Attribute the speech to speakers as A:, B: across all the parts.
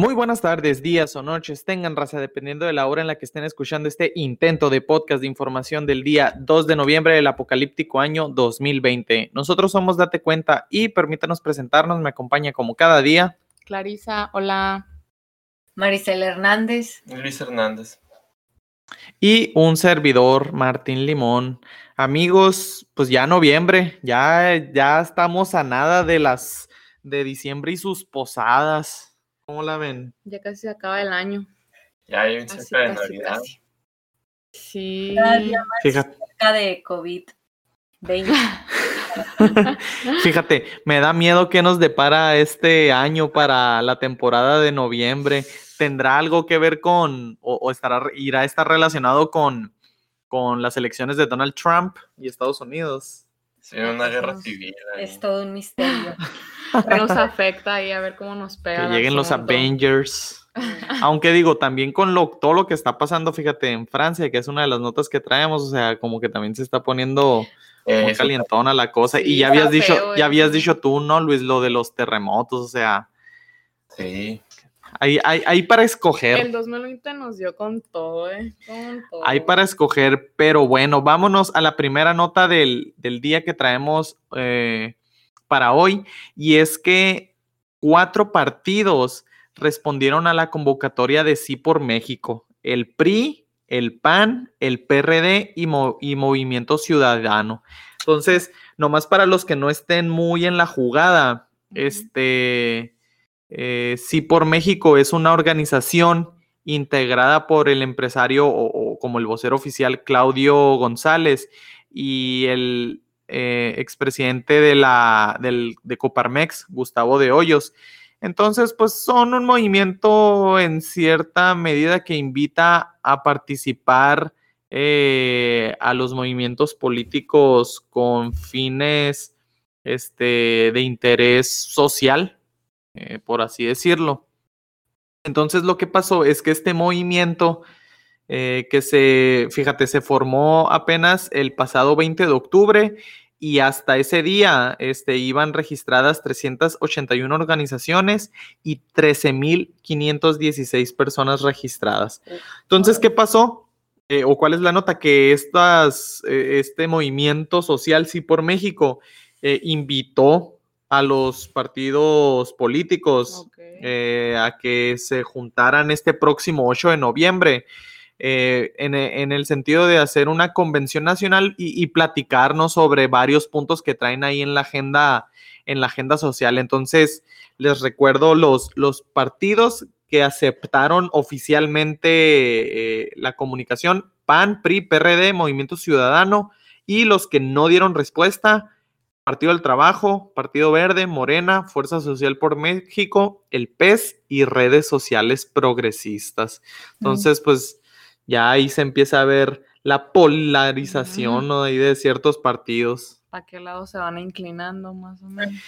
A: Muy buenas tardes, días o noches, tengan raza, dependiendo de la hora en la que estén escuchando este intento de podcast de información del día 2 de noviembre del apocalíptico año 2020. Nosotros somos Date Cuenta y permítanos presentarnos, me acompaña como cada día.
B: Clarisa, hola.
C: Maricel Hernández.
D: Luis Hernández.
A: Y un servidor, Martín Limón. Amigos, pues ya noviembre, ya, ya estamos a nada de las de diciembre y sus posadas. ¿Cómo la ven?
B: Ya casi se acaba el año.
D: Ya hay cerca de Navidad.
B: casi. Sí.
C: Cada día más
A: Fíjate,
C: cerca de COVID-20.
A: fíjate, me da miedo que nos depara este año para la temporada de noviembre. ¿Tendrá algo que ver con, o, o estará, irá a estar relacionado con, con las elecciones de Donald Trump y Estados Unidos?
D: Sí, una guerra civil. ahí.
C: es todo un misterio.
B: Nos afecta y a ver cómo nos pega.
A: Que lleguen los. Avengers. Aunque digo, también con lo, todo lo que está pasando, fíjate, en Francia, que es una de las notas que traemos, o sea, como que también se está poniendo
D: Eh,
A: muy calientona la cosa.
B: Sí,
A: y ya habías dicho,
B: feo,
A: ya habías dicho tú, ¿no, Luis? Lo de los terremotos, o sea,
D: Sí.
A: hay, hay, hay para escoger.
B: El 2020 nos dio con todo, ¿eh? Con todo.
A: Hay para escoger, pero bueno, vámonos a la primera nota del, del día que traemos eh, para hoy, y es que cuatro partidos respondieron a la convocatoria de Sí por México, el PRI, el PAN, el PRD y, Mo- y Movimiento Ciudadano. Entonces, nomás para los que no estén muy en la jugada, este, eh, Sí por México es una organización integrada por el empresario o, o como el vocero oficial Claudio González y el eh, expresidente de, la, del, de Coparmex, Gustavo de Hoyos. Entonces, pues son un movimiento en cierta medida que invita a participar eh, a los movimientos políticos con fines este, de interés social, eh, por así decirlo. Entonces lo que pasó es que este movimiento eh, que se, fíjate, se formó apenas el pasado 20 de octubre y hasta ese día este, iban registradas 381 organizaciones y 13.516 personas registradas. Entonces, ¿qué pasó? Eh, ¿O cuál es la nota? Que estas, eh, este movimiento social, sí por México, eh, invitó a los partidos políticos a que se juntaran este próximo 8 de noviembre, eh, en, e- en el sentido de hacer una convención nacional y, y platicarnos sobre varios puntos que traen ahí en la agenda, en la agenda social. Entonces, les recuerdo los, los partidos que aceptaron oficialmente eh, la comunicación, PAN, PRI, PRD, Movimiento Ciudadano, y los que no dieron respuesta, Partido del Trabajo, Partido Verde, Morena, Fuerza Social por México, el PES y redes sociales progresistas. Entonces, pues ya ahí se empieza a ver la polarización ¿no? ahí de ciertos partidos.
B: ¿Para qué lado se van inclinando más o menos?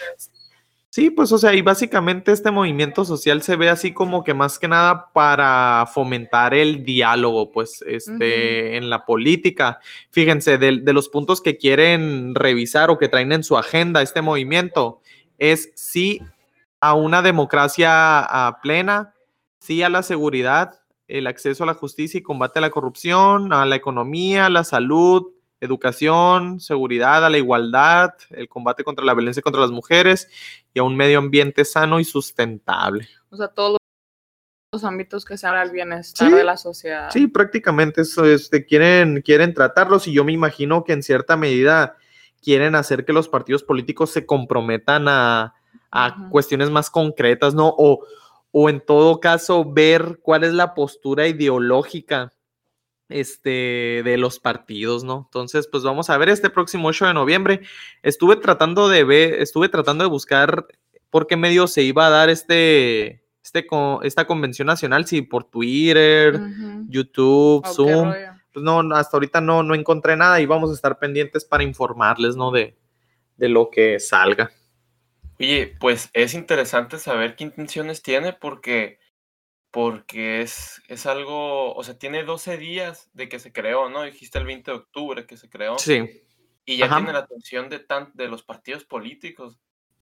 A: Sí, pues o sea, y básicamente este movimiento social se ve así como que más que nada para fomentar el diálogo, pues, este, en la política. Fíjense, de, de los puntos que quieren revisar o que traen en su agenda este movimiento es sí a una democracia ah, plena, sí a la seguridad, el acceso a la justicia y combate a la corrupción, a la economía, la salud, educación, seguridad, a la igualdad, el combate contra la violencia contra las mujeres y a un medio ambiente sano y sustentable.
B: O sea, todos los ámbitos que sean al bienestar
A: Sí,
B: de la sociedad.
A: Sí, prácticamente eso, este, quieren, quieren tratarlos y yo me imagino que en cierta medida quieren hacer que los partidos políticos se comprometan a, a cuestiones más concretas, ¿no? O, o en todo caso ver cuál es la postura ideológica este, de los partidos, ¿no? Entonces, pues vamos a ver este próximo 8 de noviembre. Estuve tratando de ver, estuve tratando de buscar por qué medio se iba a dar este, este, esta convención nacional, si por Twitter. YouTube,
B: ¿O qué
A: Zoom. Pues no, no, hasta ahorita no, no encontré nada y vamos a estar pendientes para informarles, ¿no? De, de lo que salga.
D: Oye, pues es interesante saber qué intenciones tiene porque, porque es, es algo, o sea, tiene 12 días de que se creó, ¿no? Dijiste el 20 de octubre que se creó.
A: Sí.
D: Y ya
A: Ajá.
D: tiene la atención de, tan, de los partidos políticos.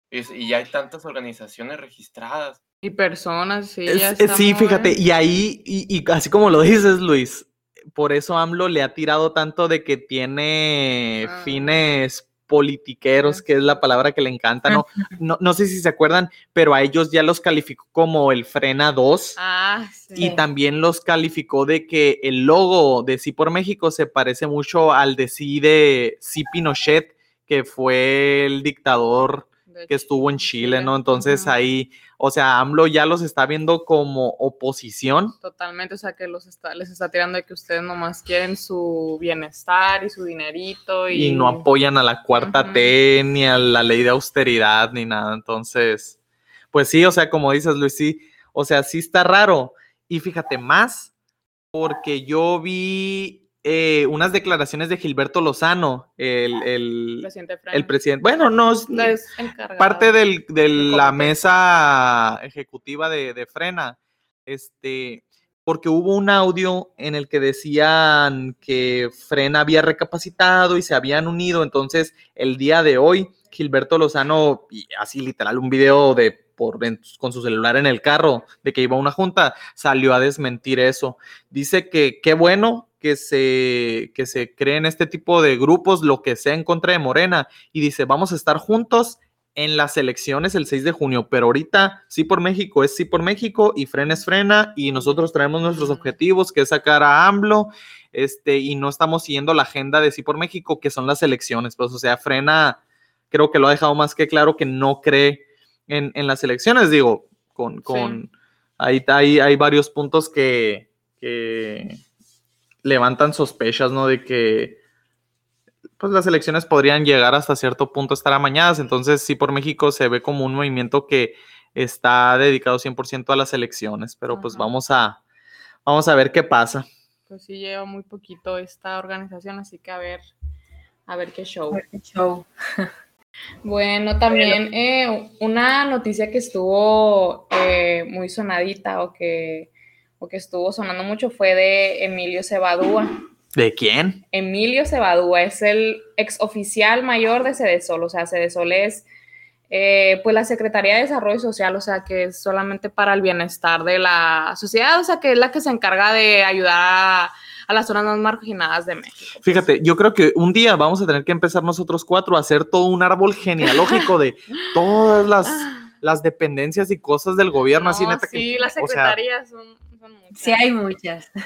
D: Y, ya hay tantas organizaciones registradas.
B: Y personas, sí.
A: Es-
B: ya
A: es-
B: está
A: sí, fíjate, y ahí, y, y así como lo dices, Luis, por eso AMLO le ha tirado tanto de que tiene
B: Ah.
A: fines politiqueros, que es la palabra que le encanta, ¿no? No, no sé si se acuerdan, pero a ellos ya los calificó como el Frena 2.
B: Ah, sí.
A: Y también los calificó de que el logo de Sí por México se parece mucho al de Sí de Sí Pinochet, que fue el dictador que estuvo en Chile, ¿no? Entonces ahí, o sea, AMLO ya los está viendo como oposición.
B: Totalmente, o sea que los está, les está tirando de que ustedes nomás quieren su bienestar y su dinerito y,
A: y no apoyan a la cuarta. T ni a la ley de austeridad ni nada. Entonces, pues sí, o sea, como dices, Luis, sí, o sea, sí está raro. Y fíjate más, porque yo vi eh, unas declaraciones de Gilberto Lozano, el, el,
B: presidente
A: el presidente, bueno, no, es parte del, de la mesa ejecutiva de, de Frena, este, porque hubo un audio en el que decían que Frena había recapacitado y se habían unido, entonces el día de hoy Gilberto Lozano, y así literal, un video de por, en- con su celular en el carro de que iba a una junta, salió a desmentir eso. Dice que qué bueno que se, que se creen este tipo de grupos, lo que sea en contra de Morena, y dice, vamos a estar juntos en las elecciones el 6 de junio, pero ahorita sí por México es sí por México y frena es frena y nosotros traemos nuestros objetivos, que es sacar a AMLO, este, y no estamos siguiendo la agenda de sí por México, que son las elecciones, pues, o sea, frena, creo que lo ha dejado más que claro que no cree en, en las elecciones, digo, con, con ahí hay, hay varios puntos que, que levantan sospechas, ¿no? De que pues las elecciones podrían llegar hasta cierto punto a estar amañadas. Entonces, sí, por México se ve como un movimiento que está dedicado 100% a las elecciones, pero pues vamos a, vamos a ver qué pasa.
B: Pues sí, lleva muy poquito esta organización, así que a ver, a ver qué show.
C: Qué show.
B: Bueno, también eh, una noticia que estuvo eh, muy sonadita o que, o que estuvo sonando mucho fue de Emilio Cebadúa.
A: ¿De quién?
B: Emilio Cebadúa es el exoficial mayor de Cedesol, o sea, Cedesol es eh, pues la Secretaría de Desarrollo Social, o sea, que es solamente para el bienestar de la sociedad, o sea, que es la que se encarga de ayudar a, a las zonas más marginadas de México.
A: Fíjate, yo creo que un día vamos a tener que empezar nosotros cuatro a hacer todo un árbol genealógico de todas las, las dependencias y cosas del gobierno, así neta que-
B: sí, las
A: o sea,
B: secretarías son, son muchas.
C: Sí, hay muchas.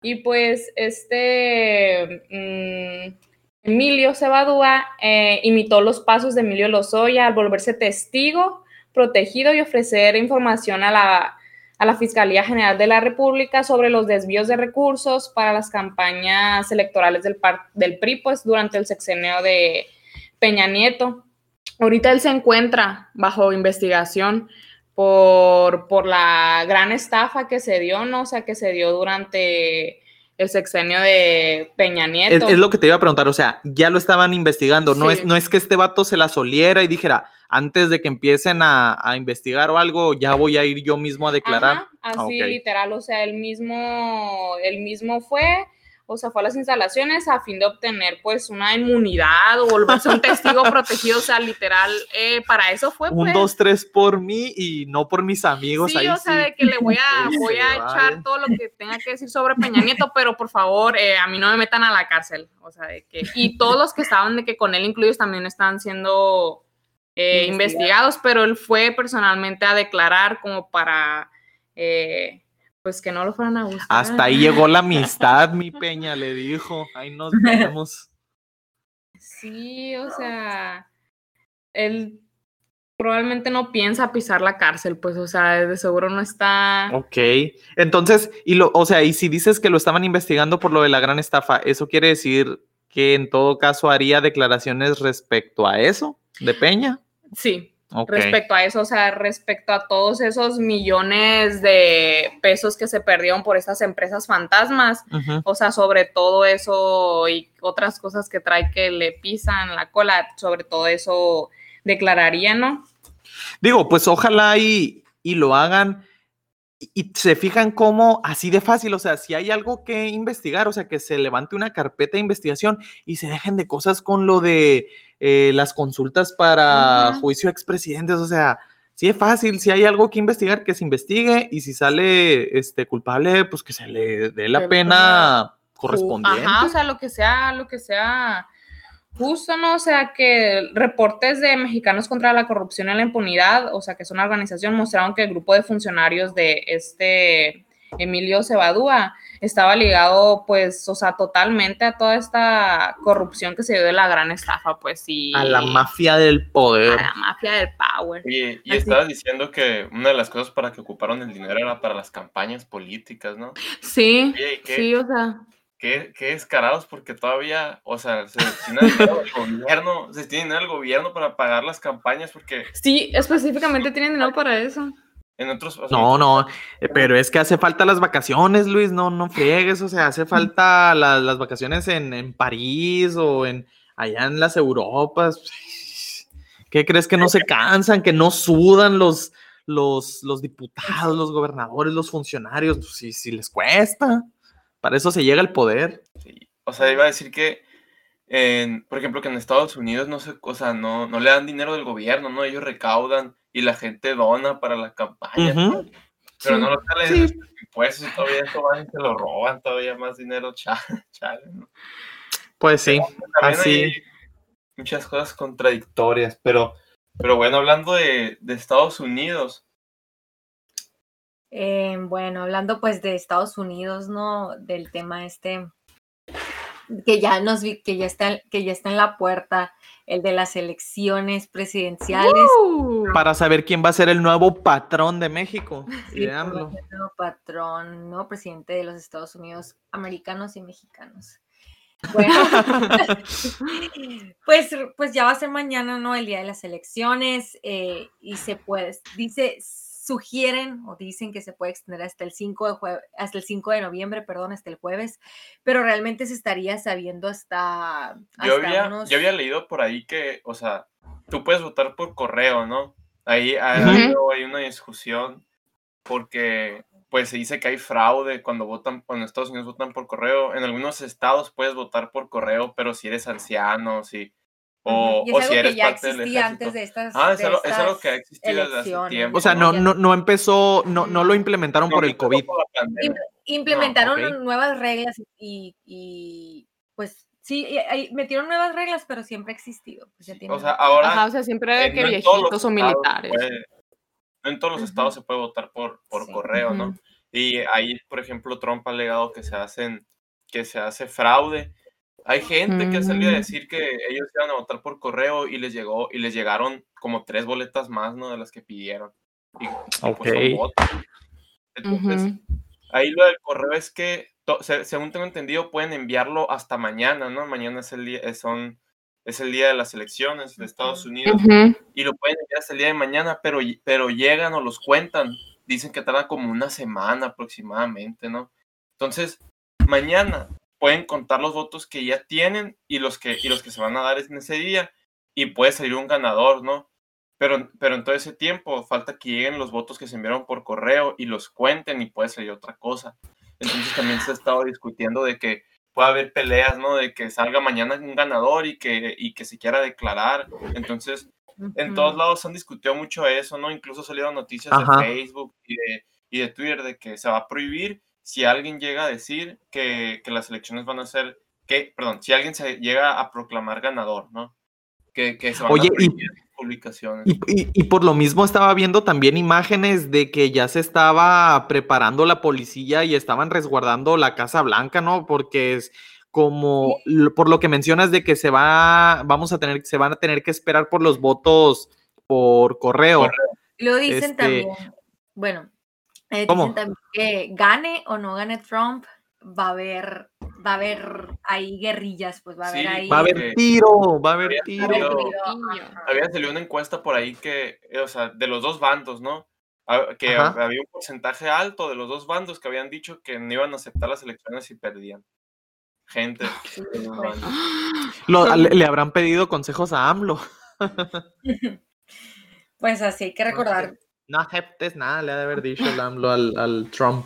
B: Y pues este mm, Emilio Cebadúa eh, imitó los pasos de Emilio Lozoya al volverse testigo, protegido y ofrecer información a la, a la Fiscalía General de la República sobre los desvíos de recursos para las campañas electorales del, par- del PRI, pues durante el sexenio de Peña Nieto. Ahorita él se encuentra bajo investigación por, por la gran estafa que se dio, ¿no? O sea, que se dio durante el sexenio de Peña Nieto.
A: es lo que te iba a preguntar, o sea, ya lo estaban investigando, no,
B: Sí.
A: es, no es que este vato se la soliera y dijera, antes de que empiecen a, a investigar o algo, ya voy a ir yo mismo a declarar.
B: Ajá, así
A: Ok.
B: literal, o sea, él mismo, él mismo fue, o sea, fue a las instalaciones a fin de obtener pues una inmunidad o volverse un testigo protegido, o sea, literal, eh, para eso fue
A: Un,
B: pues.
A: dos, tres por mí y no por mis amigos.
B: Sí,
A: ahí
B: o sea,
A: sí.
B: de que le voy a, voy a echar todo lo que tenga que decir sobre Peña Nieto, pero por favor, eh, a mí no me metan a la cárcel. O sea, de que, y todos los que estaban de que con él incluidos también están siendo eh,
C: Investigados.
B: investigados, pero él fue personalmente a declarar como para, eh, pues que no lo fueran a buscar.
A: Hasta ahí llegó la amistad, mi peña, le dijo. Ahí nos vemos.
B: Sí, o sea, él probablemente no piensa pisar la cárcel, pues, o sea, de seguro no está...
A: Ok. Entonces, y lo, o sea, y si dices que lo estaban investigando por lo de la gran estafa, ¿eso quiere decir que en todo caso haría declaraciones respecto a eso de Peña?
B: Sí, Respecto a eso, o sea, respecto a todos esos millones de pesos que se perdieron por estas empresas fantasmas, o sea, sobre todo eso y otras cosas que trae que le pisan la cola, sobre todo eso declararía, ¿no?
A: Digo, pues ojalá y, y lo hagan y, se fijan cómo así de fácil, o sea, si hay algo que investigar, o sea, que se levante una carpeta de investigación y se dejen de cosas con lo de eh, las consultas para
B: Ajá.
A: juicio a expresidentes, o sea, sí es fácil, si hay algo que investigar, que se investigue, y si sale este culpable, pues que se le dé la pena correspondiente.
B: Ajá, o sea, lo que sea, lo que sea justo, ¿no? O sea, que reportes de mexicanos contra la corrupción y la impunidad, o sea, que es una organización, mostraron que el grupo de funcionarios de este Emilio Cebadúa estaba ligado, pues, o sea, totalmente a toda esta corrupción que se dio de la gran estafa, pues, y
A: A la mafia del
B: a
A: poder.
B: la mafia del power.
D: Y, y
B: Así.
D: estabas diciendo que una de las cosas para que ocuparon el dinero era para las campañas políticas, ¿no?
B: Sí,
D: Oye, ¿y qué,
B: sí, o sea,
D: qué, qué descarados porque todavía, o sea, se destina dinero al gobierno, se destina dinero al gobierno para pagar las campañas porque
B: sí, específicamente tienen dinero para eso.
D: en otros... o sea,
A: No, no, eh, pero es que hace falta las vacaciones, Luis, no, no friegues, o sea, hace falta la- las vacaciones en, en París o en allá en las Europas. ¿Qué crees que no se cansan, que no sudan los, los, los diputados, los gobernadores, los funcionarios? Pues sí, sí les cuesta. Para eso se llega al poder.
D: Sí, O sea, iba a decir que, en, por ejemplo, que en Estados Unidos no se, o sea, no, no le dan dinero del gobierno, ¿no? Ellos recaudan y la gente dona para la campaña, pero
B: Sí.
D: no lo salen
A: Sí.
D: los impuestos y todavía eso van y se lo roban todavía más dinero, chale, chale, ¿no?
A: Pues sí, así.
D: muchas cosas contradictorias, pero, pero bueno, hablando de, de Estados Unidos,
C: Eh, bueno, hablando pues de Estados Unidos, ¿no? Del tema este que ya nos vi, que ya está, que ya está en la puerta, el de las elecciones presidenciales.
B: Uh,
A: Para saber quién va a ser el nuevo patrón de México.
C: Sí, pues, ser nuevo patrón, nuevo presidente de los Estados Unidos, americanos y mexicanos. Bueno, pues, pues ya va a ser mañana, ¿no? El día de las elecciones eh, y se puede, dice, sugieren o dicen que se puede extender hasta el 5 de jue- hasta el 5 de noviembre, perdón, hasta el jueves, pero realmente se estaría sabiendo hasta,
D: yo había,
C: unos-
D: yo había leído por ahí que, o sea, tú puedes votar por correo, ¿no? Ahí hay, hay- hay una discusión porque pues se dice que hay fraude cuando votan, cuando en Estados Unidos votan por correo. En algunos estados puedes votar por correo, pero si eres anciano, si, o,
C: y
D: o
C: es
D: si
C: algo
D: eres
C: que ya existía antes de estas
D: Ah, es
C: de
D: algo, es algo que ha existido desde hace tiempo.
A: O sea, no, no, no empezó, no, no lo implementaron por el COVID.
D: por pandemia.
C: implementaron
A: ok.
C: nuevas reglas y, y, pues sí, y- y metieron nuevas reglas, pero siempre ha existido. pues, ya tiene
D: O sea, ahora
B: Ajá, o sea, siempre
D: eh,
B: que
D: no en todos los
B: viejitos o militares.
D: puede- no en todos los
C: Ujú.
D: estados se puede votar por, por
C: Sí.
D: correo, ¿no?
B: Ujú.
D: Y ahí, por ejemplo, Trump ha alegado que se hacen, que se hace fraude. Hay gente que ha salido a
B: Mm.
D: decir que ellos iban a votar por correo y les llegó, y les llegaron como tres boletas más, ¿no? De las que pidieron. Y, pues, son
A: Ok.
D: votos. Entonces, ahí lo del correo es que, según tengo entendido, pueden enviarlo hasta mañana, ¿no? Mañana es el día, es, son, es el día de las elecciones de Estados. Unidos y lo pueden enviar hasta el día de mañana, pero, pero llegan o los cuentan. Dicen que tarda como una semana aproximadamente, ¿no? Entonces, mañana pueden contar los votos que ya tienen y los que, y los que se van a dar en ese día y puede salir un ganador, ¿no? Pero, pero en todo ese tiempo falta que lleguen los votos que se enviaron por correo y los cuenten y puede salir otra cosa. Entonces también se ha estado discutiendo de que puede haber peleas, ¿no? De que salga mañana un ganador y que, y que se quiera declarar. Entonces, en todos lados han discutido mucho eso, ¿no? Incluso salieron noticias
A: Ajá.
D: de Facebook y de, y de Twitter de que se va a prohibir si alguien llega a decir que, que las elecciones van a ser, que, perdón, si alguien se llega a proclamar ganador, ¿no? Que, que se van
A: Oye,
D: a
A: y-
D: publicaciones.
A: Y, y- y por lo mismo estaba viendo también imágenes de que ya se estaba preparando la policía y estaban resguardando la Casa Blanca, ¿no? Porque es como por lo que mencionas de que se va, vamos a tener, se van a tener que esperar por los votos por correo.
D: Correo.
C: Lo dicen
A: Este-
C: también, bueno, eh,
A: ¿Cómo?
C: dicen también que gane o no gane Trump, va a haber, va a haber ahí guerrillas, pues va a haber
D: Sí,
C: ahí.
A: Va a haber tiro, va a haber
D: había
A: tiro.
D: Había salido una encuesta por ahí que, o sea, de los dos bandos, ¿no? Ah, Que
A: Ajá.
D: había un porcentaje alto de los dos bandos que habían dicho que no iban a aceptar las elecciones si perdían. Gente.
C: Sí, pues.
A: Lo- le, le habrán pedido consejos a AMLO.
C: Pues así hay que recordar.
A: No aceptes nada, le ha de haber dicho el AMLO al, al Trump.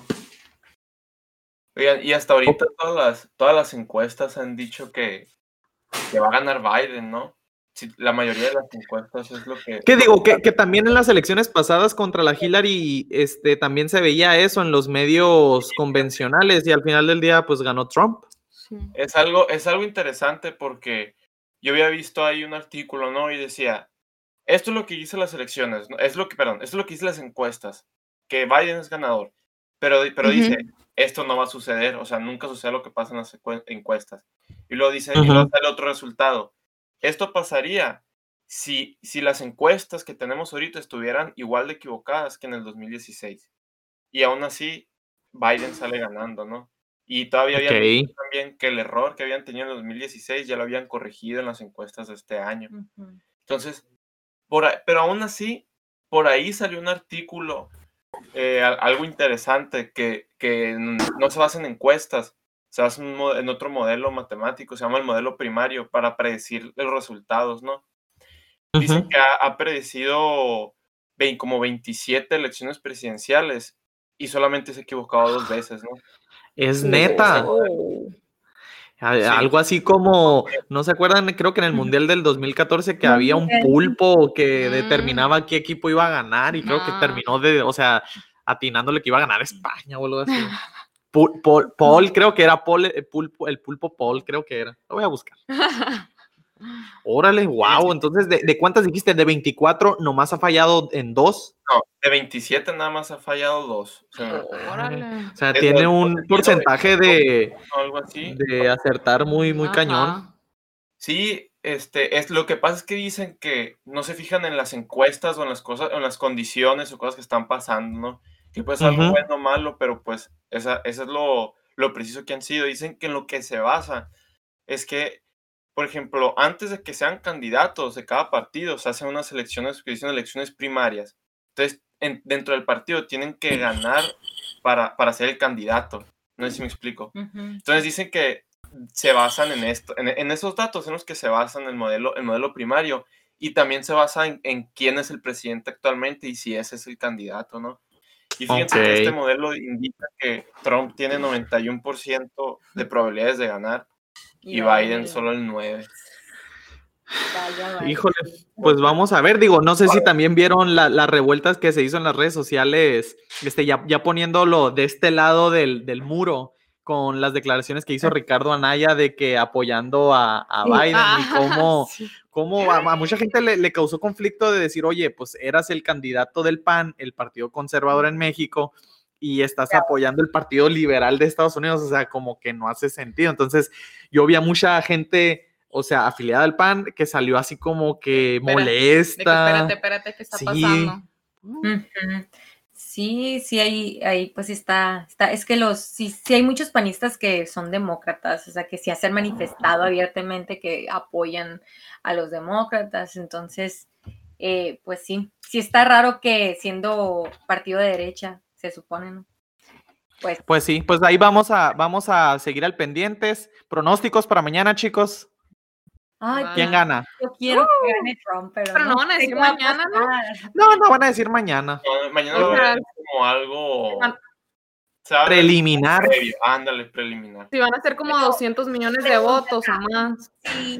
D: Oigan, y hasta ahorita todas las, todas las encuestas han dicho que, que va a ganar Biden, ¿no? si la mayoría de las encuestas es lo que...
A: ¿Qué digo? Que, que, también en las elecciones pasadas contra la Hillary, este, también se veía eso en los medios convencionales y al final del día, pues ganó Trump.
D: Sí. Es, algo, es algo interesante porque yo había visto ahí un artículo, ¿no? Y decía, esto es lo que dice las elecciones, ¿no? es lo que, perdón, esto es lo que dice las encuestas, que Biden es ganador, pero, pero uh -huh. dice, esto no va a suceder, o sea, nunca sucede lo que pasa en las encuestas. Y luego dice, uh -huh. y luego sale otro resultado. Esto pasaría si, si las encuestas que tenemos ahorita estuvieran igual de equivocadas que en el 2016. Y aún así, Biden sale ganando, ¿no? Y todavía okay. dicho también que el error que habían tenido en el 2016 ya lo habían corregido en las encuestas de este año. Uh -huh. Entonces, por pero aún así, por ahí salió un artículo, eh, algo interesante, que, que, no se basa en encuestas, se basa en, en, otro modelo matemático, se llama el modelo primario, para predecir los resultados, ¿no? Uh -huh. Dice que ha, ha predecido 20, como 27 elecciones presidenciales y solamente se ha equivocado dos veces, ¿no?
A: Es neta. Oh. Sí. Algo así como, ¿no se acuerdan? Creo que en el Mundial del 2014 que había un pulpo que determinaba qué equipo iba a ganar y creo que terminó de, o sea, atinándole que iba a ganar España o algo así. Paul, Paul, Paul creo que era Paul, el pulpo, el pulpo Paul, creo que era. Lo voy a buscar. Órale, wow. Entonces, ¿de, ¿de, cuántas dijiste? ¿De 24 nomás ha fallado en dos?
D: No, de 27 nada más ha fallado dos. O sea,
A: Órale. O sea tiene un porcentaje de,
D: algo así.
A: de acertar muy, muy Ajá. cañón.
D: Sí, este, es lo que pasa es que dicen que no se fijan en las encuestas o en las cosas, en las condiciones o cosas que están pasando, ¿no? Que puede ser algo uh -huh. bueno o malo, pero pues esa, esa es lo, lo preciso que han sido. Dicen que en lo que se basa es que por ejemplo, antes de que sean candidatos de cada partido, se hacen unas elecciones que dicen elecciones primarias. Entonces, en, dentro del partido tienen que ganar para, para ser el candidato. No sé si me explico. Uh -huh. Entonces dicen que se basan en esto, en, en, esos datos en los que se basan el modelo, el modelo primario y también se basa en, en, quién es el presidente actualmente y si ese es el candidato, ¿no? Y fíjense okay. que este modelo indica que Trump tiene 91% de probabilidades de ganar y, Biden solo el 9.
A: Híjole, pues vamos a ver, digo, no sé si también vieron la, las revueltas que se hizo en las redes sociales, este, ya, ya poniéndolo de este lado del, del, muro, con las declaraciones que hizo Ricardo Anaya de que apoyando a, a Biden ah, y cómo, sí. cómo a, a, mucha gente le, le, causó conflicto de decir, oye, pues eras el candidato del PAN, el Partido Conservador en México, y estás apoyando el Partido Liberal de Estados Unidos, o sea, como que no hace sentido. Entonces, yo vi a mucha gente, o sea, afiliada al PAN, que salió así como que molesta. Que,
B: espérate, espérate, ¿qué está sí. pasando? Uh
C: -huh. Sí, sí, ahí, ahí pues está, está, es que los, sí, sí hay muchos panistas que son demócratas, o sea, que sí se han manifestado abiertamente que apoyan a los demócratas, entonces, eh, pues sí, sí está raro que siendo partido de derecha se supone, ¿no?
A: Pues, pues sí, pues ahí vamos a, vamos a seguir al pendientes. Pronósticos para mañana, chicos.
C: Ay,
A: ¿Quién gana?
C: Yo quiero uh, que gane Trump, pero,
B: pero no, no, van a decir mañana, ¿no?
A: No, no van a decir mañana.
D: No, mañana va a como algo
A: preliminar.
D: Ándale, preliminar.
B: Sí, van a ser como pero, 200 millones de votos o más.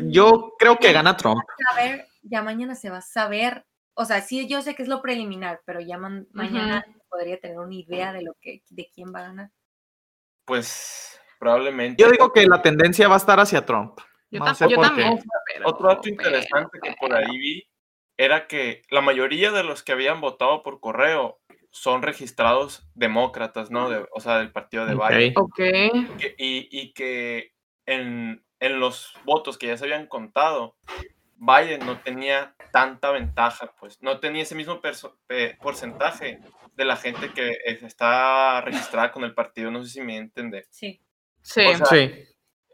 A: Yo creo que gana Trump.
C: A ver, ya mañana se va a saber. O sea, sí, yo sé que es lo preliminar, pero ya man, mañana uh -huh podría tener una idea de lo que de quién va a ganar?
D: Pues probablemente.
A: Yo digo que la tendencia va a estar hacia Trump.
B: Yo, no sé yo también.
D: Pero, Otro dato pero, interesante que por ahí vi era que la mayoría de los que habían votado por correo son registrados demócratas, ¿no? De, o sea, del partido de Biden.
B: Ok.
D: Y, y que en, en los votos que ya se habían contado, Biden no tenía tanta ventaja, pues no tenía ese mismo porcentaje de la gente que está registrada con el partido, no sé si me entiende.
C: Sí.
B: Sí,
D: o sea,
A: sí.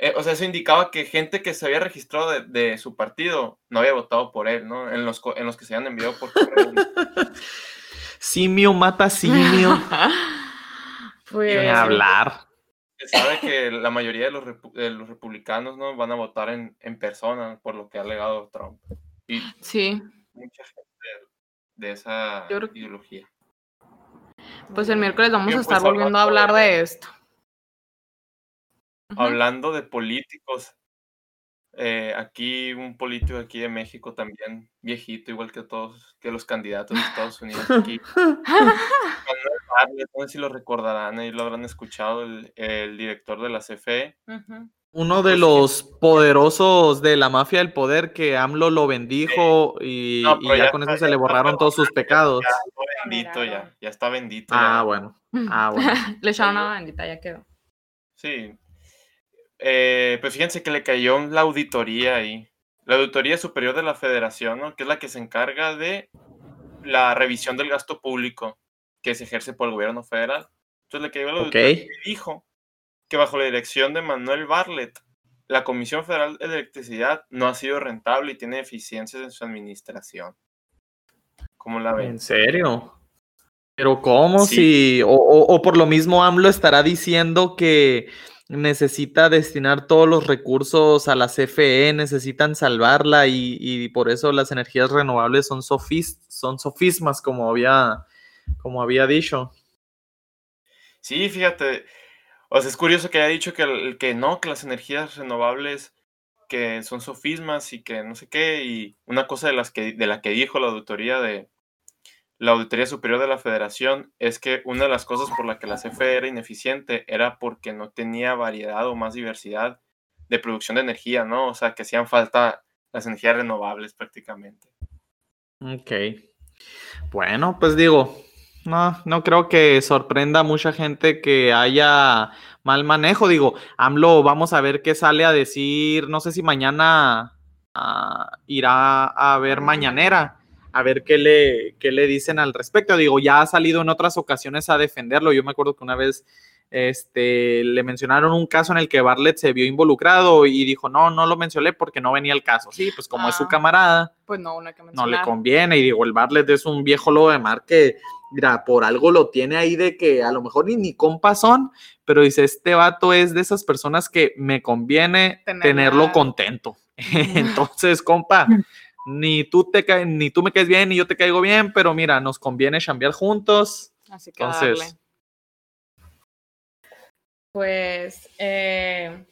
D: Eh, o sea, eso indicaba que gente que se había registrado de, de, su partido no había votado por él, ¿no? En los, en los que se habían enviado por correo.
A: simio mata simio. pues... hablar.
D: Se sabe que la mayoría de los, de los republicanos no van a votar en, en, persona por lo que ha alegado Trump. Y
B: sí.
D: Mucha gente de, esa creo... ideología.
B: Pues el miércoles vamos Bien, a estar pues, volviendo a hablar de esto.
D: Hablando de políticos, eh, aquí un político aquí de México también, viejito, igual que todos, que los candidatos de Estados Unidos aquí. No sé si lo recordarán, ahí lo habrán escuchado, el, el director de la CFE.
C: Ujú.
A: Uno de
D: Pues,
A: los poderosos de la mafia del poder que AMLO lo bendijo y,
D: No,
A: y
D: pero
A: ya,
D: ya
A: con
D: está-
A: eso se
D: ya
A: le
D: está
A: borraron todos sus pecados.
D: Ya está bendito, ya, ya está bendito.
A: Ah,
D: ya.
A: bueno. Ah, bueno.
B: Le echaron una bendita, ya quedó.
D: Sí. Eh, pues fíjense que le cayó la auditoría ahí. La Auditoría Superior de la Federación, ¿no? Que es la que se encarga de la revisión del gasto público que se ejerce por el gobierno federal. Entonces le cayó la auditoría y dijo que bajo la dirección de Manuel Bartlett, la Comisión Federal de Electricidad no ha sido rentable y tiene deficiencias en su administración. ¿Cómo la ven?
A: ¿En serio? Pero ¿cómo
D: Sí.
A: si, o, o- o por lo mismo AMLO estará diciendo que necesita destinar todos los recursos a la CFE, necesitan salvarla y, y por eso las energías renovables son, sofis, son sofismas, como había, como había dicho.
D: Sí, fíjate. O sea, es curioso que haya dicho que, que no, que las energías renovables que son sofismas y que no sé qué, y una cosa de las que, de la que dijo la auditoría de la Auditoría Superior de la Federación es que una de las cosas por la que la CFE era ineficiente era porque no tenía variedad o más diversidad de producción de energía, ¿no? O sea, que hacían falta las energías renovables prácticamente.
A: Ok. Bueno, pues digo, no, no creo que sorprenda a mucha gente que haya mal manejo. Digo, AMLO, vamos a ver qué sale a decir, no sé si mañana ah, irá a ver mañanera, a ver qué le, qué le dicen al respecto. Digo, ya ha salido en otras ocasiones a defenderlo. Yo me acuerdo que una vez este, le mencionaron un caso en el que Bartlett se vio involucrado y dijo, no, no lo mencioné porque no venía el caso. Sí, pues como es su
B: Ah.
A: camarada
B: Pues no, una que
A: no le conviene. Y digo, el Bartlett es un viejo lobo de mar que, mira, por algo lo tiene ahí de que a lo mejor ni, ni compas son, pero dice, este vato es de esas personas que me conviene tenerlo contento. Entonces, compa, ni tú, te cae- ni tú me caes bien, ni yo te caigo bien, pero mira, nos conviene chambear juntos.
B: Así que
A: Entonces-
B: darle. Pues, eh,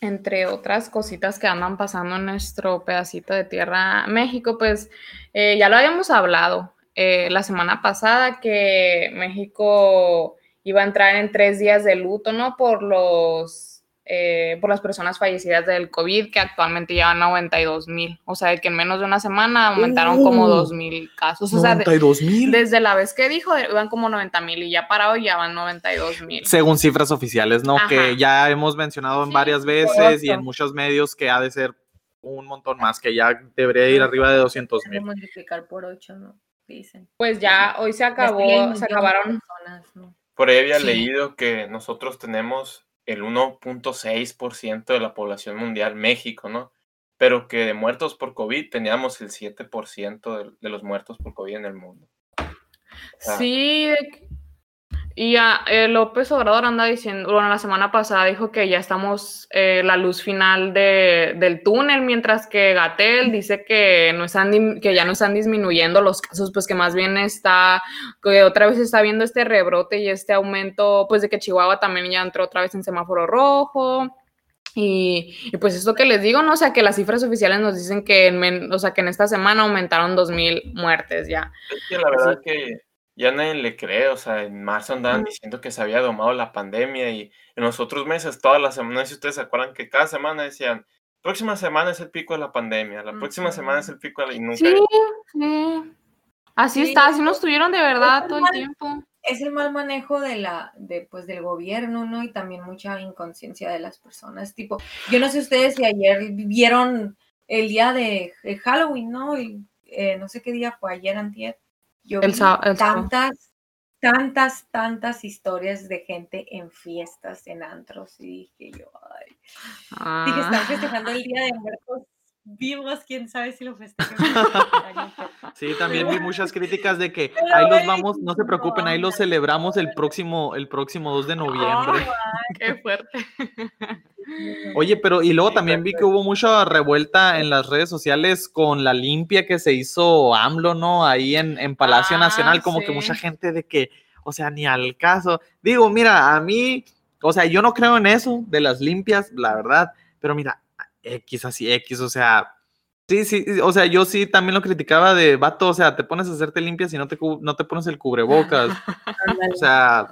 B: entre otras cositas que andan pasando en nuestro pedacito de tierra México, pues eh, ya lo habíamos hablado eh, la semana pasada que México iba a entrar en tres días de luto, ¿no? Por los eh, por las personas fallecidas del COVID, que actualmente llevan 92 mil. O sea, de que en menos de una semana aumentaron como
A: Uh,
B: 2 mil casos. O sea, de-
A: 92 mil.
B: desde la vez que dijo, iban como 90 mil y ya para hoy ya van 92 mil.
A: Según cifras oficiales, ¿no?
B: Ajá.
A: Que ya hemos mencionado en
B: Sí,
A: varias veces y en muchos medios que ha de ser un montón más, que ya debería ir arriba de 200
C: Hay que
A: mil.
C: multiplicar por 8, ¿no? Dicen.
B: Pues ya hoy se acabó, se acabaron.
C: personas, ¿no?
D: Por ahí había
B: Sí.
D: leído que nosotros tenemos el 1.6% de la población mundial, México, ¿no? Pero que de muertos por COVID teníamos el 7% de, de los muertos por COVID en el mundo. sea,
B: Sí, de que- y ya eh, López Obrador anda diciendo, bueno, la semana pasada dijo que ya estamos eh, la luz final de- del túnel, mientras que Gatel dice que no están que ya no están disminuyendo los casos, pues que más bien está, que otra vez está viendo este rebrote y este aumento, pues de que Chihuahua también ya entró otra vez en semáforo rojo. Y, pues esto que les digo, ¿no? O sea, que las cifras oficiales nos dicen que en, o sea, que en esta semana aumentaron 2.000 muertes ya.
D: Es que la verdad que ya nadie le cree, o sea, en marzo andaban diciendo que se había domado la pandemia y en los otros meses, todas las semanas, no sé si ustedes se acuerdan que cada semana decían, próxima semana es el pico de la pandemia, la próxima semana es el pico de la... y nunca...
B: Sí, sí. Así
C: Sí,
B: está, así nos tuvieron de verdad todo el
C: mal.
B: tiempo.
C: Es el mal manejo de la, de, pues, del gobierno, ¿no? Y también mucha inconsciencia de las personas. Tipo, yo no sé ustedes si ayer vieron el día de, Halloween, ¿no? Y, eh, no sé qué día fue, ayer, antier. Yo
B: El
C: vi
B: el
C: tantas, tantas, tantas historias de gente en fiestas, en antros, y dije yo, ay. Dije, están
B: Ah,
C: festejando el Día de Muertos vivos, quién sabe si lo festejan.
A: Sí, también vi muchas críticas de que
C: Pero
A: ahí los vamos, no se preocupen, ahí los celebramos el próximo, el próximo 2 de noviembre.
B: qué fuerte.
A: Oye, pero y luego también vi que hubo mucha revuelta en las redes sociales con la limpia que se hizo AMLO, ¿no? Ahí en, en Palacio
B: Ah,
A: Nacional, como que
B: sí.
A: mucha gente de que, o sea, ni al caso. Digo, mira, a mí, o sea, yo no creo en eso de las limpias, la verdad, pero mira, X así, X, o sea, sí, sí, o sea, yo sí también lo criticaba de vato, o sea, te pones a hacerte limpias y no te, no te pones el cubrebocas. o sea,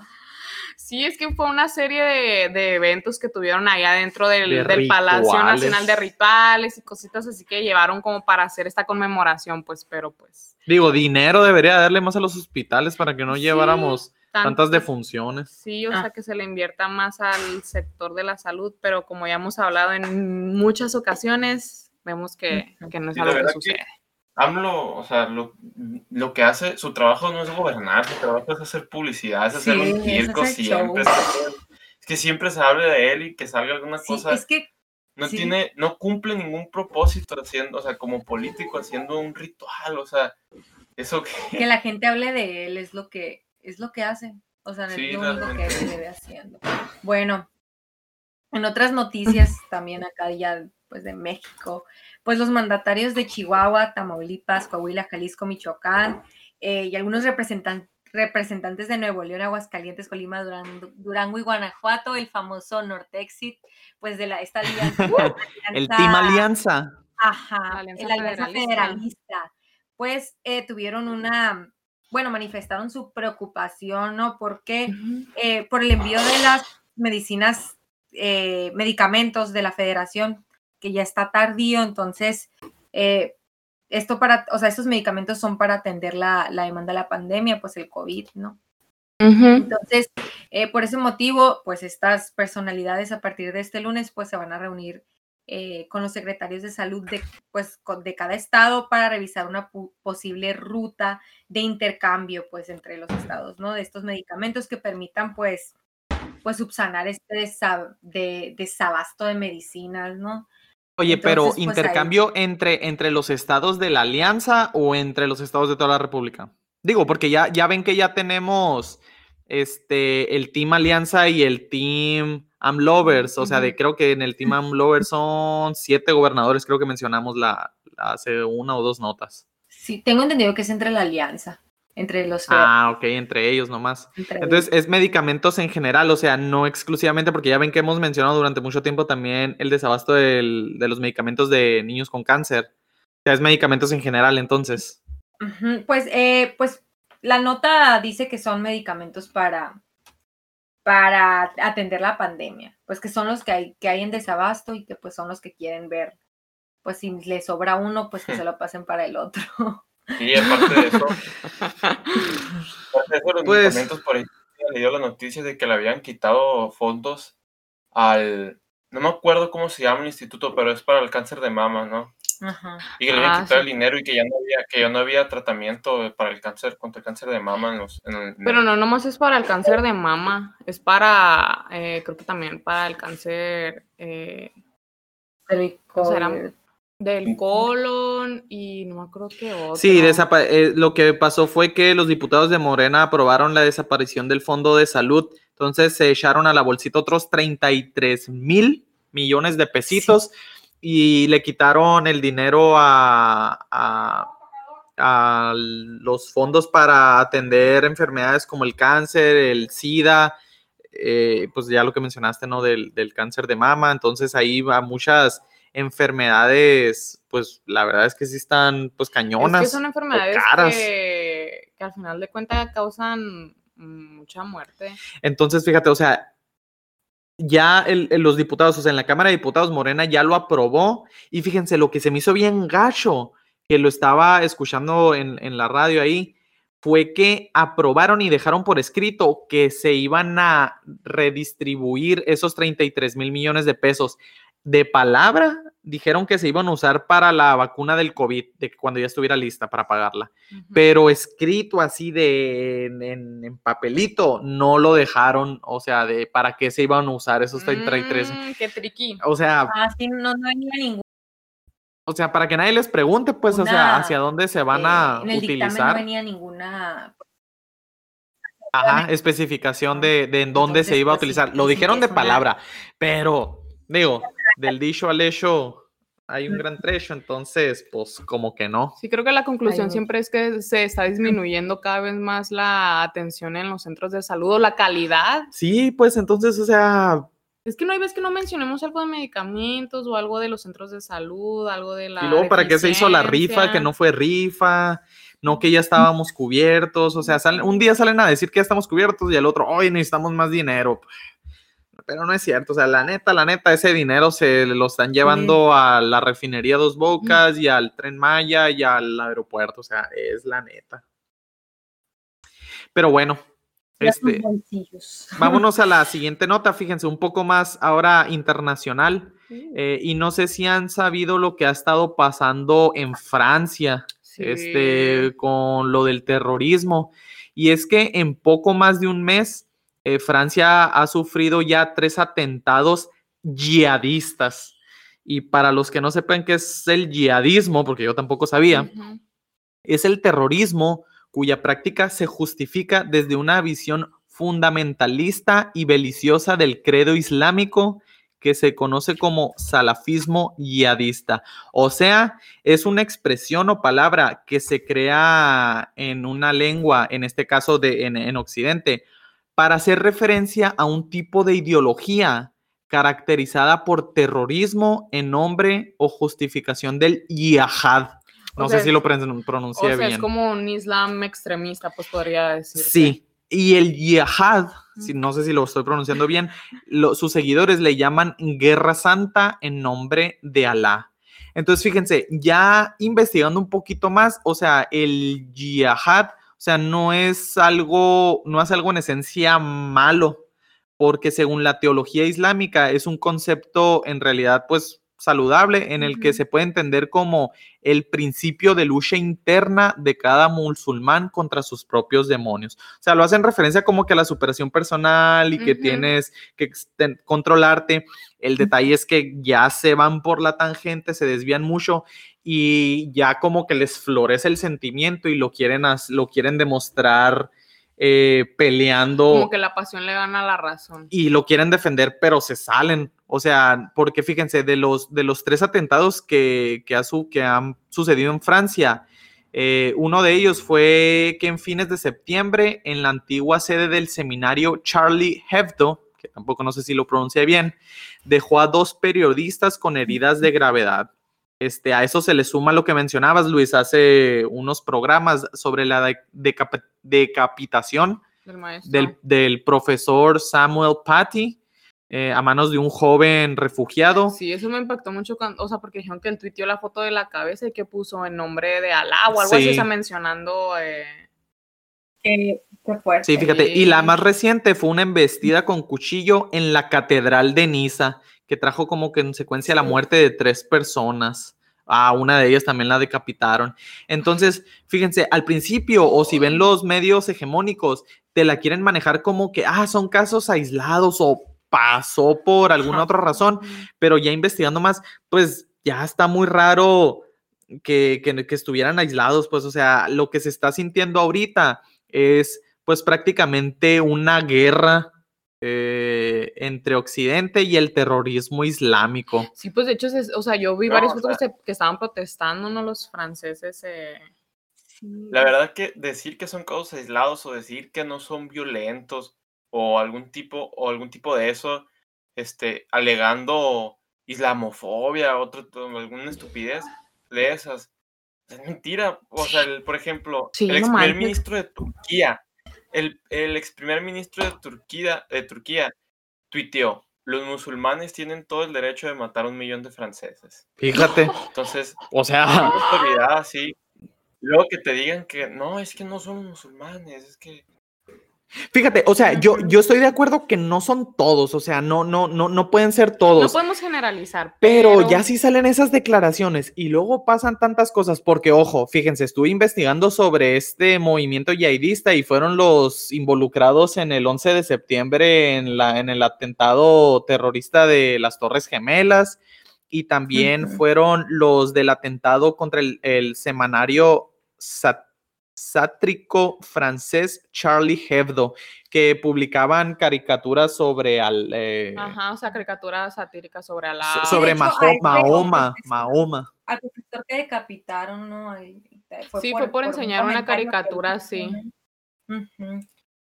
B: Sí, es que fue una serie de, eventos que tuvieron ahí adentro del, Palacio Nacional de Rituales y cositas así que llevaron como para hacer esta conmemoración, pues, pero pues.
A: Digo, dinero debería darle más a los hospitales para que no lleváramos tantas defunciones.
B: Sí, o sea, ah. que se le invierta más al sector de la salud, pero como ya hemos hablado en muchas ocasiones, vemos que, no es algo que sucede.
D: AMLO, o sea, lo, lo, que hace, su trabajo no es gobernar, su trabajo es hacer publicidad, es hacer un circo siempre. Es que siempre se hable de él y que salga alguna cosa.
C: Es que
D: no tiene, no cumple ningún propósito haciendo, o sea, como político haciendo un ritual, o sea, eso que.
C: Que la gente hable de él es lo que, es lo que hace. O sea, es lo único que él debe haciendo. Bueno, en otras noticias también acá ya, pues de México, pues los mandatarios de Chihuahua, Tamaulipas, Coahuila, Jalisco, Michoacán eh, y algunos representantes de Nuevo León, Aguascalientes, Colima, Durango, y Guanajuato, el famoso Nortexit, pues de la, esta alianza.
A: el Team Alianza.
C: Ajá, la alianza, federalista. Pues eh, tuvieron una, bueno, manifestaron su preocupación, ¿no? Porque eh, por el envío de las medicinas, medicamentos de la federación que ya está tardío, entonces, eh, esto para, o sea, estos medicamentos son para atender la, demanda de la pandemia, pues el COVID, ¿no? Entonces, eh, por ese motivo, pues estas personalidades a partir de este lunes, pues se van a reunir eh, con los secretarios de salud de, pues, de cada estado para revisar una posible ruta de intercambio, pues, entre los estados, ¿no? De estos medicamentos que permitan, pues, pues subsanar este de, desabasto de medicinas, ¿no?
A: Oye, pero pues, intercambio entre, entre los estados de la alianza o entre los estados de toda la República. Digo, porque ya, ya ven que ya tenemos este el Team Alianza y el Team AmLovers. O sea, de creo que en el Team AmLovers son siete gobernadores, creo que mencionamos la, hace una o dos notas.
C: Sí, tengo entendido que es entre la alianza entre los...
A: Ah, ok, entre ellos nomás. Entonces, es medicamentos en general, o sea, no exclusivamente, porque ya ven que hemos mencionado durante mucho tiempo también el desabasto de los medicamentos de niños con cáncer. O sea, es medicamentos en general, entonces.
C: Pues, eh, pues la nota dice que son medicamentos para, para atender la pandemia, pues que son los que hay, que hay en desabasto y que pues son los que quieren ver, pues si les sobra uno, pues que se lo pasen para el otro.
D: Y aparte de eso, aparte de eso los pues, medicamentos, por ahí le dio la noticia de que le habían quitado fondos al, no me acuerdo cómo se llama el instituto, pero es para el cáncer de mama, ¿no? Ajá. Y que le habían ah, quitado el dinero y que ya no había, que ya no había tratamiento para el cáncer, contra el cáncer de mama en los,
B: Pero no nomás es para el cáncer de mama, es para, eh, creo que también para el cáncer eh, del y no me acuerdo qué otro.
A: Sí, eh, lo que pasó fue que los diputados de Morena aprobaron la desaparición del Fondo de Salud, entonces se echaron a la bolsita otros 33 mil millones de pesitos y le quitaron el dinero a, a, los fondos para atender enfermedades como el cáncer, el SIDA, eh, pues ya lo que mencionaste, ¿no? Del, del cáncer de mama, entonces ahí va muchas enfermedades, pues la verdad es que sí están pues cañonas. Es
B: que son enfermedades caras. Que, al final de cuentas causan mucha muerte.
A: Entonces, fíjate, o sea, ya los diputados, o sea, en la Cámara de Diputados Morena ya lo aprobó y fíjense, lo que se me hizo bien gacho, que lo estaba escuchando en, en la radio ahí, fue que aprobaron y dejaron por escrito que se iban a redistribuir esos 33 mil millones de pesos de palabra dijeron que se iban a usar para la vacuna del COVID, de cuando ya estuviera lista para pagarla. Pero escrito así de en, papelito, no lo dejaron, o sea, de para qué se iban a usar esos 33.
B: Mm, qué triqui.
A: O sea,
C: ah, no, no venía ningún.
A: O sea, para que nadie les pregunte, pues, o sea, hacia dónde se van a
C: en el
A: utilizar.
C: No venía ninguna
A: Ajá, especificación de, de en dónde se iba a pues, utilizar. Lo dijeron de palabra, pero digo, del dicho al hecho hay un gran trecho, entonces, pues como que no.
B: Sí, creo que la conclusión siempre es que se está disminuyendo cada vez más la atención en los centros de salud o la calidad.
A: Sí, pues entonces, o sea,
B: Es que no hay vez que no mencionemos algo de medicamentos o algo de los centros de salud, algo de la.
A: Y luego, ¿para qué se hizo la rifa? Que no fue rifa, no que ya estábamos cubiertos. O sea, salen, un día salen a decir que ya estamos cubiertos y el otro, hoy necesitamos más dinero. Pero no es cierto, o sea, la neta, la neta, ese dinero se lo están llevando a la refinería Dos Bocas y al Tren Maya y al aeropuerto, o sea, es la neta. Pero bueno, este, vámonos a la siguiente nota, fíjense, un poco más ahora internacional. Eh, y no sé si han sabido lo que ha estado pasando en Francia, este, con lo del terrorismo. Y es que en poco más de un mes, eh, Francia ha sufrido ya tres atentados yihadistas. Y para los que no sepan qué es el yihadismo, porque yo tampoco sabía, es el terrorismo cuya práctica se justifica desde una visión fundamentalista y beliciosa del credo islámico que se conoce como salafismo yihadista. O sea, es una expresión o palabra que se crea en una lengua, en este caso de, en, en Occidente, para hacer referencia a un tipo de ideología caracterizada por terrorismo en nombre o justificación del yihad. No sé si lo pronuncié o sea,
B: Es como un islam extremista, pues podría decir.
A: Sí, y el yihad, no sé si lo estoy pronunciando bien, sus seguidores le llaman guerra santa en nombre de Alá. Entonces, fíjense, ya investigando un poquito más, o sea, el yihad, o sea, no es algo, no es algo en esencia malo, porque según la teología islámica es un concepto en realidad, pues saludable en el que se puede entender como el principio de lucha interna de cada musulmán contra sus propios demonios. O sea, lo hacen referencia como que a la superación personal y que tienes que controlarte. El detalle es que ya se van por la tangente, se desvían mucho y ya como que les florece el sentimiento y lo quieren, lo quieren demostrar eh, peleando.
B: Como que la pasión le gana la razón.
A: Y lo quieren defender, pero se salen. O sea, porque fíjense, de los, de los tres atentados que, que, que han sucedido en Francia, eh, uno de ellos fue que en fines de septiembre, en la antigua sede del seminario Charlie Hebdo, que tampoco no sé si lo pronuncié bien, dejó a dos periodistas con heridas de gravedad. Este, a eso se le suma lo que mencionabas, Luis, hace unos programas sobre la decapitación del, profesor Samuel Patty eh, a manos de un joven refugiado.
B: Sí, eso me impactó mucho, o sea, porque dijeron que él tuiteó la foto de la cabeza y que puso en nombre de Alá o algo así, está mencionando... Eh...
A: Sí, fíjate, y la más reciente fue una embestida con cuchillo en la Catedral de Niza que trajo como que en secuencia la muerte de tres personas. A una de ellas también la decapitaron. Entonces, fíjense, al principio, o si ven los medios hegemónicos, te la quieren manejar como que, ah, son casos aislados o pasó por alguna otra razón, pero ya investigando más, pues ya está muy raro que, que, que estuvieran aislados, pues, o sea, lo que se está sintiendo ahorita es, pues, prácticamente una guerra eh, entre Occidente y el terrorismo islámico.
B: Sí, pues de hecho, o sea, yo vi varios fotos que, estaban protestando, ¿no? Los franceses. Eh.
D: La verdad que decir que son casos aislados o decir que no son violentos o algún tipo, o algún tipo de eso, este, alegando islamofobia, otro, alguna estupidez de esas, es mentira. O sea, por ejemplo, el ex primer ministro de Turquía el, ex primer ministro de Turquía, de Turquía tuiteó, los musulmanes tienen todo el derecho de matar a un millón de franceses.
A: Fíjate.
D: Entonces,
A: o sea,
D: autoridad así. Luego que te digan que no, es que no son musulmanes, es que
A: Fíjate, o sea, yo, yo estoy de acuerdo que no son todos, o sea, no, no, no, no pueden ser todos. No
B: podemos generalizar.
A: Pero, ya sí salen esas declaraciones y luego pasan tantas cosas, porque ojo, fíjense, estuve investigando sobre este movimiento yihadista y fueron los involucrados en el 11 de septiembre en, la, en el atentado terrorista de las Torres Gemelas y también fueron los del atentado contra el, el semanario Sat sátrico francés Charlie Hebdo, que publicaban caricaturas sobre al...
B: Eh, Ajá, o sea, caricaturas satíricas sobre al...
A: sobre Mahoma, Mahoma.
C: Al profesor que decapitaron, ¿no?
B: sí, fue por, enseñar una caricatura así.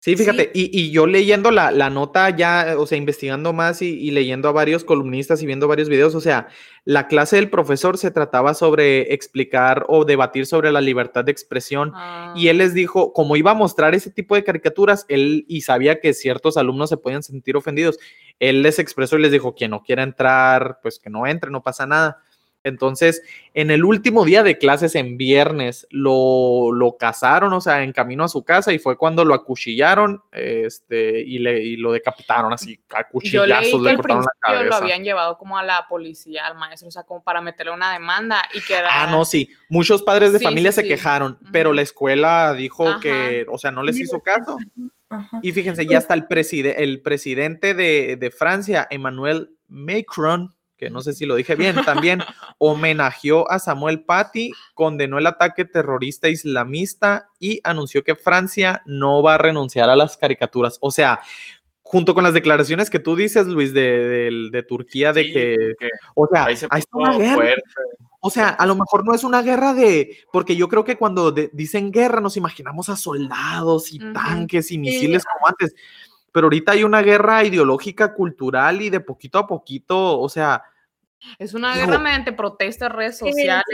A: Sí, fíjate, y, y, yo leyendo la, la, nota ya, o sea, investigando más y, y, leyendo a varios columnistas y viendo varios videos, o sea, la clase del profesor se trataba sobre explicar o debatir sobre la libertad de expresión ah. y él les dijo, como iba a mostrar ese tipo de caricaturas, él y sabía que ciertos alumnos se podían sentir ofendidos, él les expresó y les dijo, quien no quiera entrar, pues que no entre, no pasa nada. Entonces, en el último día de clases, en viernes, lo, lo cazaron, o sea, en camino a su casa, y fue cuando lo acuchillaron este, y, le, y lo decapitaron así, a cuchillazos,
B: le cortaron la cabeza. Lo habían llevado como a la policía, al maestro, o sea, como para meterle una demanda y que
A: Ah, no, sí. Muchos padres de familia se quejaron, pero la escuela dijo que, o sea, no les hizo caso. Y fíjense, ya hasta el, preside el presidente de, de Francia, Emmanuel Macron, que no sé si lo dije bien, también homenajeó a Samuel Paty, condenó el ataque terrorista islamista y anunció que Francia no va a renunciar a las caricaturas. O sea, junto con las declaraciones que tú dices, Luis, de, de, Turquía, de que, o sea, hay una guerra. O sea, a lo mejor no es una guerra de, porque yo creo que cuando dicen guerra nos imaginamos a soldados y tanques y misiles como antes pero ahorita hay una guerra ideológica, cultural y de poquito a poquito, o sea...
B: Es una guerra mediante protestas, redes sociales.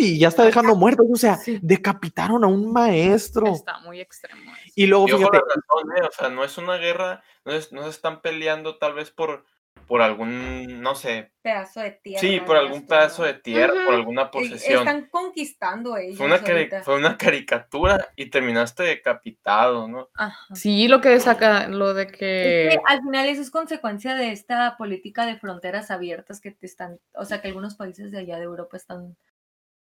A: y... ya está dejando muertos, o sea, decapitaron a un maestro.
B: Está muy extremo.
A: Y luego, fíjate...
D: ¿eh? o sea, no es una guerra, no, no se están peleando tal vez por por algún, no sé.
C: Pedazo de tierra.
D: Sí, por algún pedazo de tierra, por alguna posesión.
C: Están conquistando ellos.
D: Fue una, fue una caricatura y terminaste decapitado, ¿no?
B: Sí, lo que saca, lo de que...
C: Al final eso es consecuencia de esta política de fronteras abiertas que te están, o sea, que algunos países de allá de Europa están,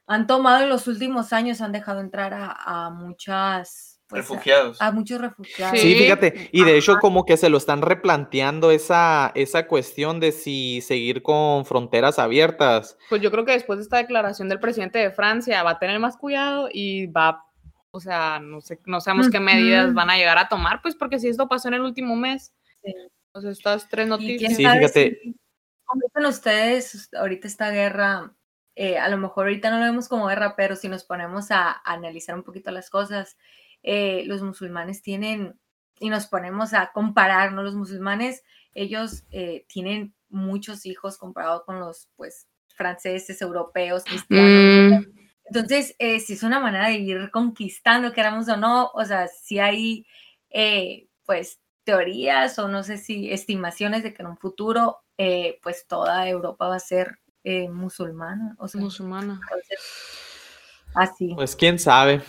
C: han tomado en los últimos años, han dejado entrar a muchas
D: pues, refugiados.
C: A, muchos refugiados.
A: Sí, fíjate, y de hecho como que se lo están replanteando esa, esa cuestión de si seguir con fronteras abiertas.
B: Pues yo creo que después de esta declaración del presidente de Francia va a tener más cuidado y va, o sea, no sé, no sabemos qué medidas van a llegar a tomar, pues porque si esto pasó en el último mes, sí. o sea, estas tres noticias.
A: Sí, fíjate.
C: ¿Cómo ven ustedes ahorita esta guerra? Eh, a lo mejor ahorita no lo vemos como guerra, pero si nos ponemos a, a analizar un poquito las cosas, eh, los musulmanes tienen, y nos ponemos a compararnos, los musulmanes, ellos eh, tienen muchos hijos comparado con los, pues, franceses, europeos, cristianos. Mm. Entonces, eh, si es una manera de ir conquistando, queramos o no, o sea, si hay, pues, teorías o no sé si estimaciones de que en un futuro, pues, toda Europa va a ser musulmana. O sea,
B: musulmana.
C: así.
A: Pues, quién sabe.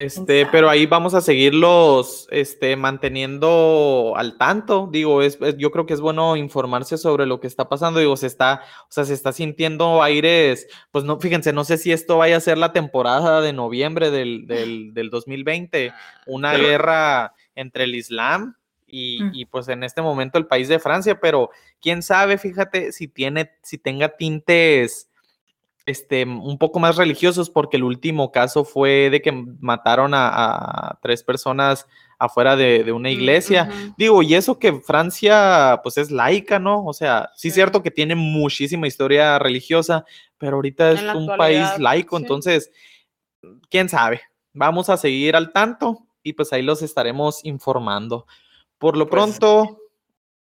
A: Este, pero ahí vamos a seguirlos este, manteniendo al tanto. Digo, es, yo creo que es bueno informarse sobre lo que está pasando. Digo, se está, o sea, se está sintiendo aires, pues no, fíjense, no sé si esto vaya a ser la temporada de noviembre del, del, del 2020, una guerra entre el Islam y, mm. y, pues en este momento el país de Francia, pero quién sabe, fíjate, si tiene, si tenga tintes este, un poco más religiosos, porque el último caso fue de que mataron a, tres personas afuera de, una mm, iglesia. Digo, y eso que Francia, pues es laica, ¿no? O sea, sí es cierto que tiene muchísima historia religiosa, pero ahorita es un país laico, entonces, quién sabe. Vamos a seguir al tanto y pues ahí los estaremos informando. Por lo pues pronto,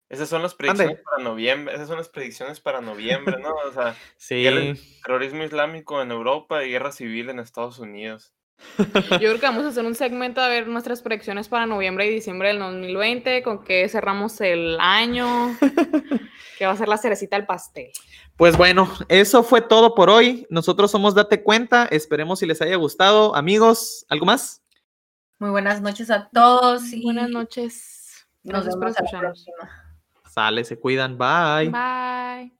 D: esas son las predicciones para noviembre, esas son las predicciones para noviembre, ¿no? O sea, terrorismo islámico en Europa y guerra civil en Estados Unidos.
B: Yo creo que vamos a hacer un segmento a ver nuestras predicciones para noviembre y diciembre del 2020, con qué cerramos el año, que va a ser la cerecita del pastel.
A: Pues bueno, eso fue todo por hoy. Nosotros somos Date Cuenta, esperemos si les haya gustado. Amigos, ¿algo más?
C: Muy buenas noches a todos.
B: Y... Buenas noches.
C: Nos vemos la próxima.
A: Sale, se cuidan. Bye.
B: Bye.